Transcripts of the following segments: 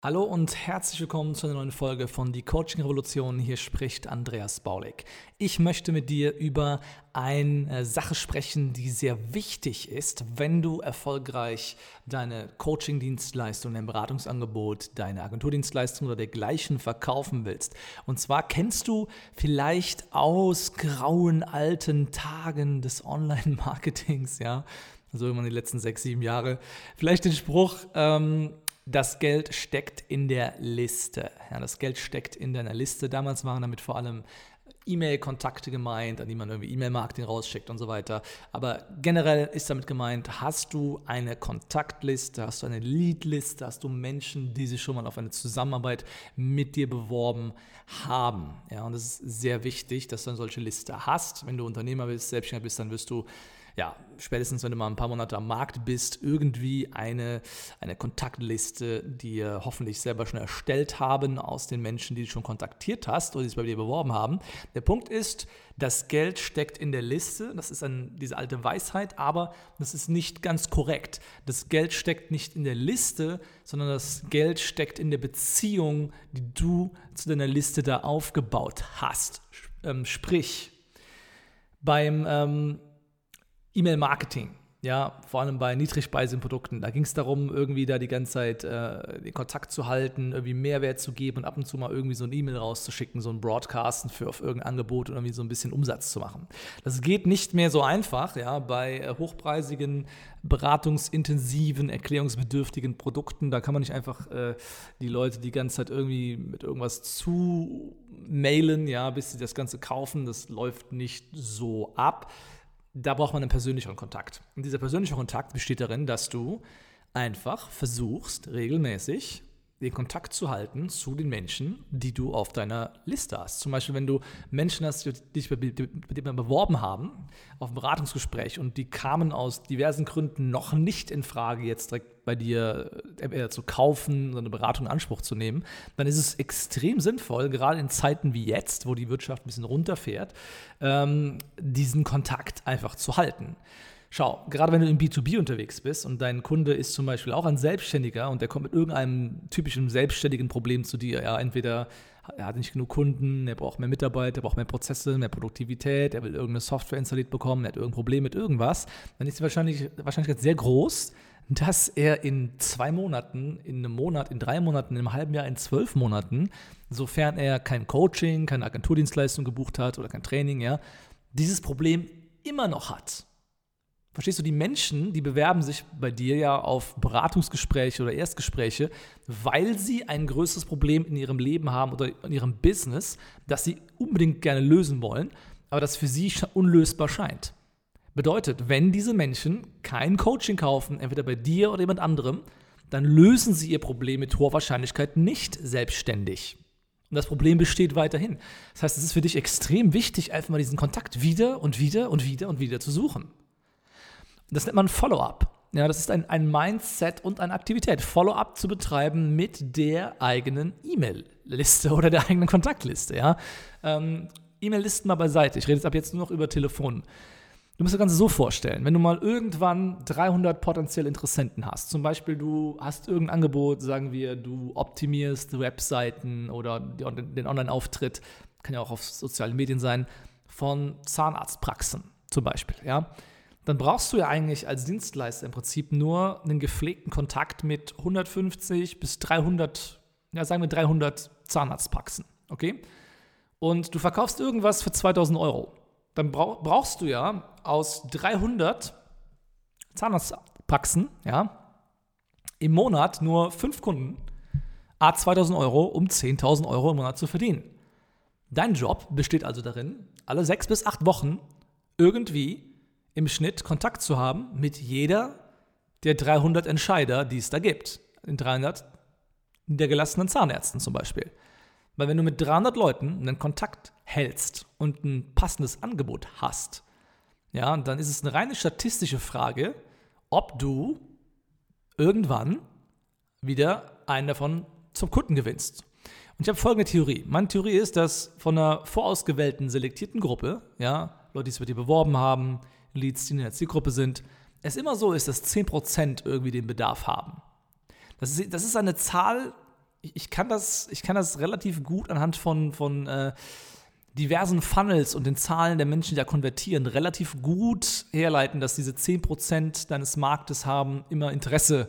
Hallo und herzlich willkommen zu einer neuen Folge von Die Coaching Revolution. Hier spricht Andreas Baulig. Ich möchte mit dir über eine Sache sprechen, die sehr wichtig ist, wenn du erfolgreich deine Coaching-Dienstleistung, dein Beratungsangebot, deine Agenturdienstleistung oder dergleichen verkaufen willst. Und zwar kennst du vielleicht aus grauen alten Tagen des Online-Marketings, ja, also irgendwann die letzten sechs, sieben Jahre, vielleicht den Spruch, ähm, das Geld steckt in der Liste. Ja, das Geld steckt in deiner Liste. Damals waren damit vor allem E-Mail-Kontakte gemeint, an die man irgendwie E-Mail-Marketing rausschickt und so weiter. Aber generell ist damit gemeint, hast du eine Kontaktliste, hast du eine Leadliste, hast du Menschen, die sich schon mal auf eine Zusammenarbeit mit dir beworben haben. Ja, und es ist sehr wichtig, dass du eine solche Liste hast. Wenn du Unternehmer bist, Selbstständiger bist, dann wirst du ja, spätestens wenn du mal ein paar Monate am Markt bist, irgendwie eine, eine Kontaktliste dir hoffentlich selber schon erstellt haben aus den Menschen, die du schon kontaktiert hast oder die sich bei dir beworben haben. Der Punkt ist, das Geld steckt in der Liste. Das ist ein, diese alte Weisheit, aber das ist nicht ganz korrekt. Das Geld steckt nicht in der Liste, sondern das Geld steckt in der Beziehung, die du zu deiner Liste da aufgebaut hast. Ähm, sprich, beim ähm, E-Mail-Marketing, ja, vor allem bei niedrigspeisigen Produkten. Da ging es darum, irgendwie da die ganze Zeit äh, den Kontakt zu halten, irgendwie Mehrwert zu geben und ab und zu mal irgendwie so ein E-Mail rauszuschicken, so ein Broadcasten für auf irgendein Angebot und irgendwie so ein bisschen Umsatz zu machen. Das geht nicht mehr so einfach, ja, bei äh, hochpreisigen, beratungsintensiven, erklärungsbedürftigen Produkten. Da kann man nicht einfach äh, die Leute die ganze Zeit irgendwie mit irgendwas zu mailen, ja, bis sie das Ganze kaufen. Das läuft nicht so ab da braucht man einen persönlicheren Kontakt. Und dieser persönliche Kontakt besteht darin, dass du einfach versuchst, regelmäßig den Kontakt zu halten zu den Menschen, die du auf deiner Liste hast. Zum Beispiel, wenn du Menschen hast, die dich bei dir beworben haben auf ein Beratungsgespräch und die kamen aus diversen Gründen noch nicht in Frage, jetzt direkt bei dir äh, zu kaufen, so eine Beratung in Anspruch zu nehmen, dann ist es extrem sinnvoll, gerade in Zeiten wie jetzt, wo die Wirtschaft ein bisschen runterfährt, ähm, diesen Kontakt einfach zu halten. Schau, gerade wenn du im B2B unterwegs bist und dein Kunde ist zum Beispiel auch ein Selbstständiger und der kommt mit irgendeinem typischen selbstständigen Problem zu dir, ja, entweder er hat nicht genug Kunden, er braucht mehr Mitarbeiter, er braucht mehr Prozesse, mehr Produktivität, er will irgendeine Software installiert bekommen, er hat irgendein Problem mit irgendwas, dann ist die Wahrscheinlich, Wahrscheinlichkeit sehr groß, dass er in zwei Monaten, in einem Monat, in drei Monaten, in einem halben Jahr, in zwölf Monaten, sofern er kein Coaching, keine Agenturdienstleistung gebucht hat oder kein Training, ja, dieses Problem immer noch hat. Verstehst du, die Menschen, die bewerben sich bei dir ja auf Beratungsgespräche oder Erstgespräche, weil sie ein größeres Problem in ihrem Leben haben oder in ihrem Business, das sie unbedingt gerne lösen wollen, aber das für sie unlösbar scheint. Bedeutet, wenn diese Menschen kein Coaching kaufen, entweder bei dir oder jemand anderem, dann lösen sie ihr Problem mit hoher Wahrscheinlichkeit nicht selbstständig. Und das Problem besteht weiterhin. Das heißt, es ist für dich extrem wichtig, einfach mal diesen Kontakt wieder und wieder und wieder und wieder zu suchen. Das nennt man Follow-up. Ja, das ist ein, ein Mindset und eine Aktivität, Follow-up zu betreiben mit der eigenen E-Mail-Liste oder der eigenen Kontaktliste. Ja? Ähm, E-Mail-Listen mal beiseite. Ich rede jetzt ab jetzt nur noch über Telefon. Du musst das Ganze so vorstellen, wenn du mal irgendwann 300 potenzielle Interessenten hast, zum Beispiel du hast irgendein Angebot, sagen wir, du optimierst Webseiten oder den Online-Auftritt, kann ja auch auf sozialen Medien sein, von Zahnarztpraxen zum Beispiel, ja dann brauchst du ja eigentlich als Dienstleister im Prinzip nur einen gepflegten Kontakt mit 150 bis 300, ja sagen wir 300 Zahnarztpraxen, okay? Und du verkaufst irgendwas für 2000 Euro. Dann brauchst du ja aus 300 Zahnarztpraxen, ja, im Monat nur fünf Kunden, a 2000 Euro, um 10.000 Euro im Monat zu verdienen. Dein Job besteht also darin, alle sechs bis acht Wochen irgendwie im Schnitt Kontakt zu haben mit jeder der 300 Entscheider, die es da gibt. In 300 niedergelassenen Zahnärzten zum Beispiel. Weil wenn du mit 300 Leuten einen Kontakt hältst und ein passendes Angebot hast, ja, dann ist es eine reine statistische Frage, ob du irgendwann wieder einen davon zum Kunden gewinnst. Und ich habe folgende Theorie. Meine Theorie ist, dass von einer vorausgewählten, selektierten Gruppe, ja, Leute, die sich bei dir beworben haben, Leads, die in der Zielgruppe sind, es immer so ist, dass 10% irgendwie den Bedarf haben. Das ist, das ist eine Zahl, ich kann, das, ich kann das relativ gut anhand von, von äh, diversen Funnels und den Zahlen der Menschen, die da konvertieren, relativ gut herleiten, dass diese 10% deines Marktes haben immer Interesse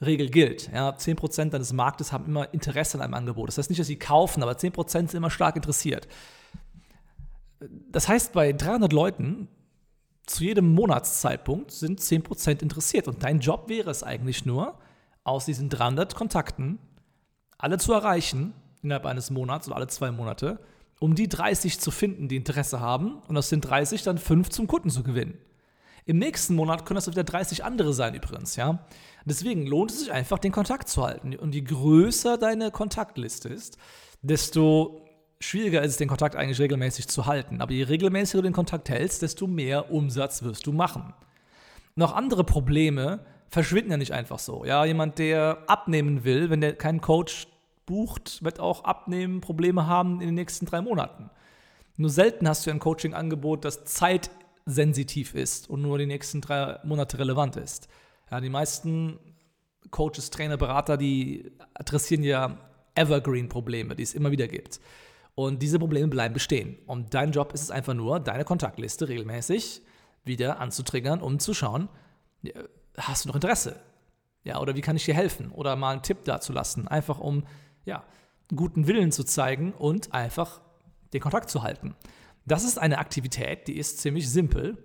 Regel gilt. Ja, 10% deines Marktes haben immer Interesse an einem Angebot. Das heißt nicht, dass sie kaufen, aber 10% sind immer stark interessiert. Das heißt, bei 300 Leuten zu jedem Monatszeitpunkt sind 10% interessiert. Und dein Job wäre es eigentlich nur, aus diesen 300 Kontakten alle zu erreichen innerhalb eines Monats oder alle zwei Monate, um die 30 zu finden, die Interesse haben und aus den 30 dann 5 zum Kunden zu gewinnen. Im nächsten Monat können das wieder 30 andere sein übrigens, ja. Deswegen lohnt es sich einfach, den Kontakt zu halten. Und je größer deine Kontaktliste ist, desto schwieriger ist es, den Kontakt eigentlich regelmäßig zu halten. Aber je regelmäßiger du den Kontakt hältst, desto mehr Umsatz wirst du machen. Noch andere Probleme verschwinden ja nicht einfach so. Ja, jemand, der abnehmen will, wenn der keinen Coach bucht, wird auch abnehmen Probleme haben in den nächsten drei Monaten. Nur selten hast du ein Coaching-Angebot, das zeitsensitiv ist und nur die nächsten drei Monate relevant ist. Ja, die meisten Coaches, Trainer, Berater, die adressieren ja Evergreen-Probleme, die es immer wieder gibt. Und diese Probleme bleiben bestehen. Und dein Job ist es einfach nur, deine Kontaktliste regelmäßig wieder anzutriggern, um zu schauen, hast du noch Interesse? Ja, oder wie kann ich dir helfen? Oder mal einen Tipp dazu lassen, einfach um ja, guten Willen zu zeigen und einfach den Kontakt zu halten. Das ist eine Aktivität, die ist ziemlich simpel,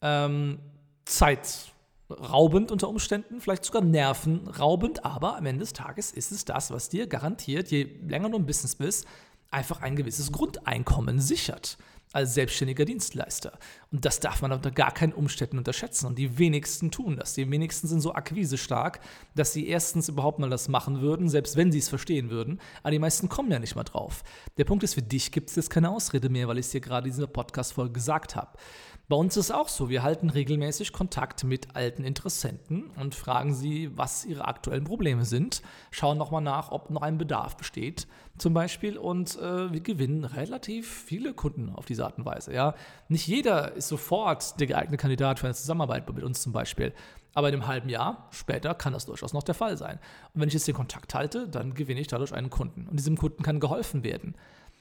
ähm, zeitraubend unter Umständen, vielleicht sogar nervenraubend, aber am Ende des Tages ist es das, was dir garantiert, je länger du im Business bist, einfach ein gewisses Grundeinkommen sichert als selbstständiger Dienstleister. Und das darf man unter gar keinen Umständen unterschätzen. Und die wenigsten tun das. Die wenigsten sind so akquisestark, dass sie erstens überhaupt mal das machen würden, selbst wenn sie es verstehen würden. Aber die meisten kommen ja nicht mal drauf. Der Punkt ist, für dich gibt es jetzt keine Ausrede mehr, weil ich es dir gerade in dieser Podcast-Folge gesagt habe. Bei uns ist es auch so, wir halten regelmäßig Kontakt mit alten Interessenten und fragen sie, was ihre aktuellen Probleme sind, schauen nochmal nach, ob noch ein Bedarf besteht zum Beispiel und äh, wir gewinnen relativ viele Kunden auf diese Art und Weise. Ja? Nicht jeder ist sofort der geeignete Kandidat für eine Zusammenarbeit mit uns zum Beispiel, aber in einem halben Jahr später kann das durchaus noch der Fall sein. Und wenn ich jetzt den Kontakt halte, dann gewinne ich dadurch einen Kunden und diesem Kunden kann geholfen werden.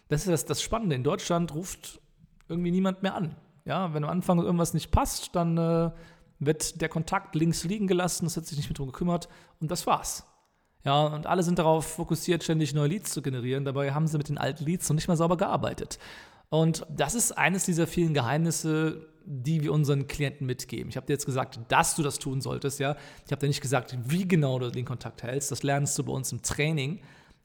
Das ist das, das Spannende. In Deutschland ruft irgendwie niemand mehr an. Ja, wenn am Anfang irgendwas nicht passt, dann äh, wird der Kontakt links liegen gelassen, es hat sich nicht mehr drum gekümmert und das war's. Ja, und alle sind darauf fokussiert, ständig neue Leads zu generieren. Dabei haben sie mit den alten Leads noch nicht mal sauber gearbeitet. Und das ist eines dieser vielen Geheimnisse, die wir unseren Klienten mitgeben. Ich habe dir jetzt gesagt, dass du das tun solltest, ja. Ich habe dir nicht gesagt, wie genau du den Kontakt hältst. Das lernst du bei uns im Training.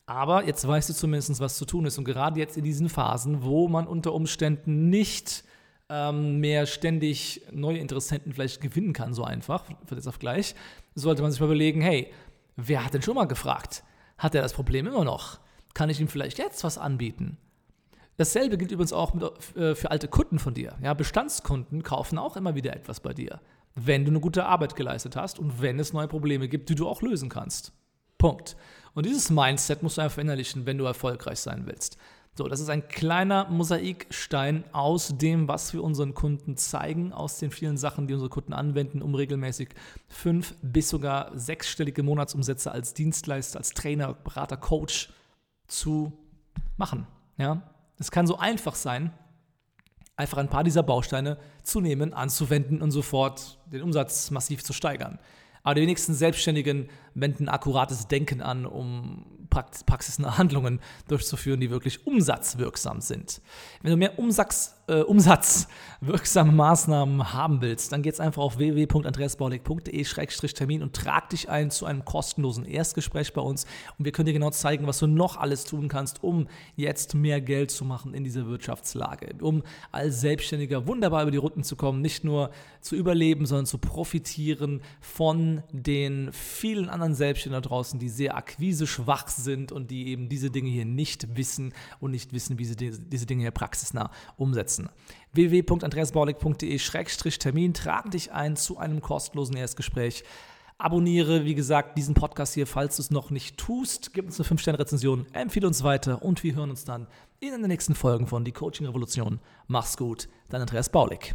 Aber jetzt weißt du zumindest, was zu tun ist. Und gerade jetzt in diesen Phasen, wo man unter Umständen nicht ähm, mehr ständig neue Interessenten vielleicht gewinnen kann, so einfach, für jetzt auf gleich, sollte man sich mal überlegen, hey, wer hat denn schon mal gefragt? Hat er das Problem immer noch? Kann ich ihm vielleicht jetzt was anbieten? Dasselbe gilt übrigens auch mit, äh, für alte Kunden von dir. Ja, Bestandskunden kaufen auch immer wieder etwas bei dir, wenn du eine gute Arbeit geleistet hast und wenn es neue Probleme gibt, die du auch lösen kannst. Punkt. Und dieses Mindset musst du einfach verinnerlichen, wenn du erfolgreich sein willst. So, das ist ein kleiner Mosaikstein aus dem, was wir unseren Kunden zeigen, aus den vielen Sachen, die unsere Kunden anwenden, um regelmäßig fünf bis sogar sechsstellige Monatsumsätze als Dienstleister, als Trainer, Berater, Coach zu machen. Ja, es kann so einfach sein, einfach ein paar dieser Bausteine zu nehmen, anzuwenden und sofort den Umsatz massiv zu steigern. Aber die wenigsten Selbstständigen wenden akkurates Denken an, um praxisnahe Handlungen durchzuführen, die wirklich umsatzwirksam sind. Wenn du mehr Umsatz, äh, umsatzwirksame Maßnahmen haben willst, dann geht's einfach auf www.andreasbaulig.de-termin und trag dich ein zu einem kostenlosen Erstgespräch bei uns und wir können dir genau zeigen, was du noch alles tun kannst, um jetzt mehr Geld zu machen in dieser Wirtschaftslage, um als Selbstständiger wunderbar über die Runden zu kommen, nicht nur zu überleben, sondern zu profitieren von den vielen anderen Selbstständigen da draußen, die sehr akquiseschwach sind und die eben diese Dinge hier nicht wissen und nicht wissen, wie sie diese Dinge hier praxisnah umsetzen. www.andreasbaulig.de-termin trag dich ein zu einem kostenlosen Erstgespräch. Abonniere, wie gesagt, diesen Podcast hier, falls du es noch nicht tust. Gib uns eine 5-Sterne-Rezension, empfehle uns weiter und wir hören uns dann in den nächsten Folgen von Die Coaching Revolution. Mach's gut, dein Andreas Baulig.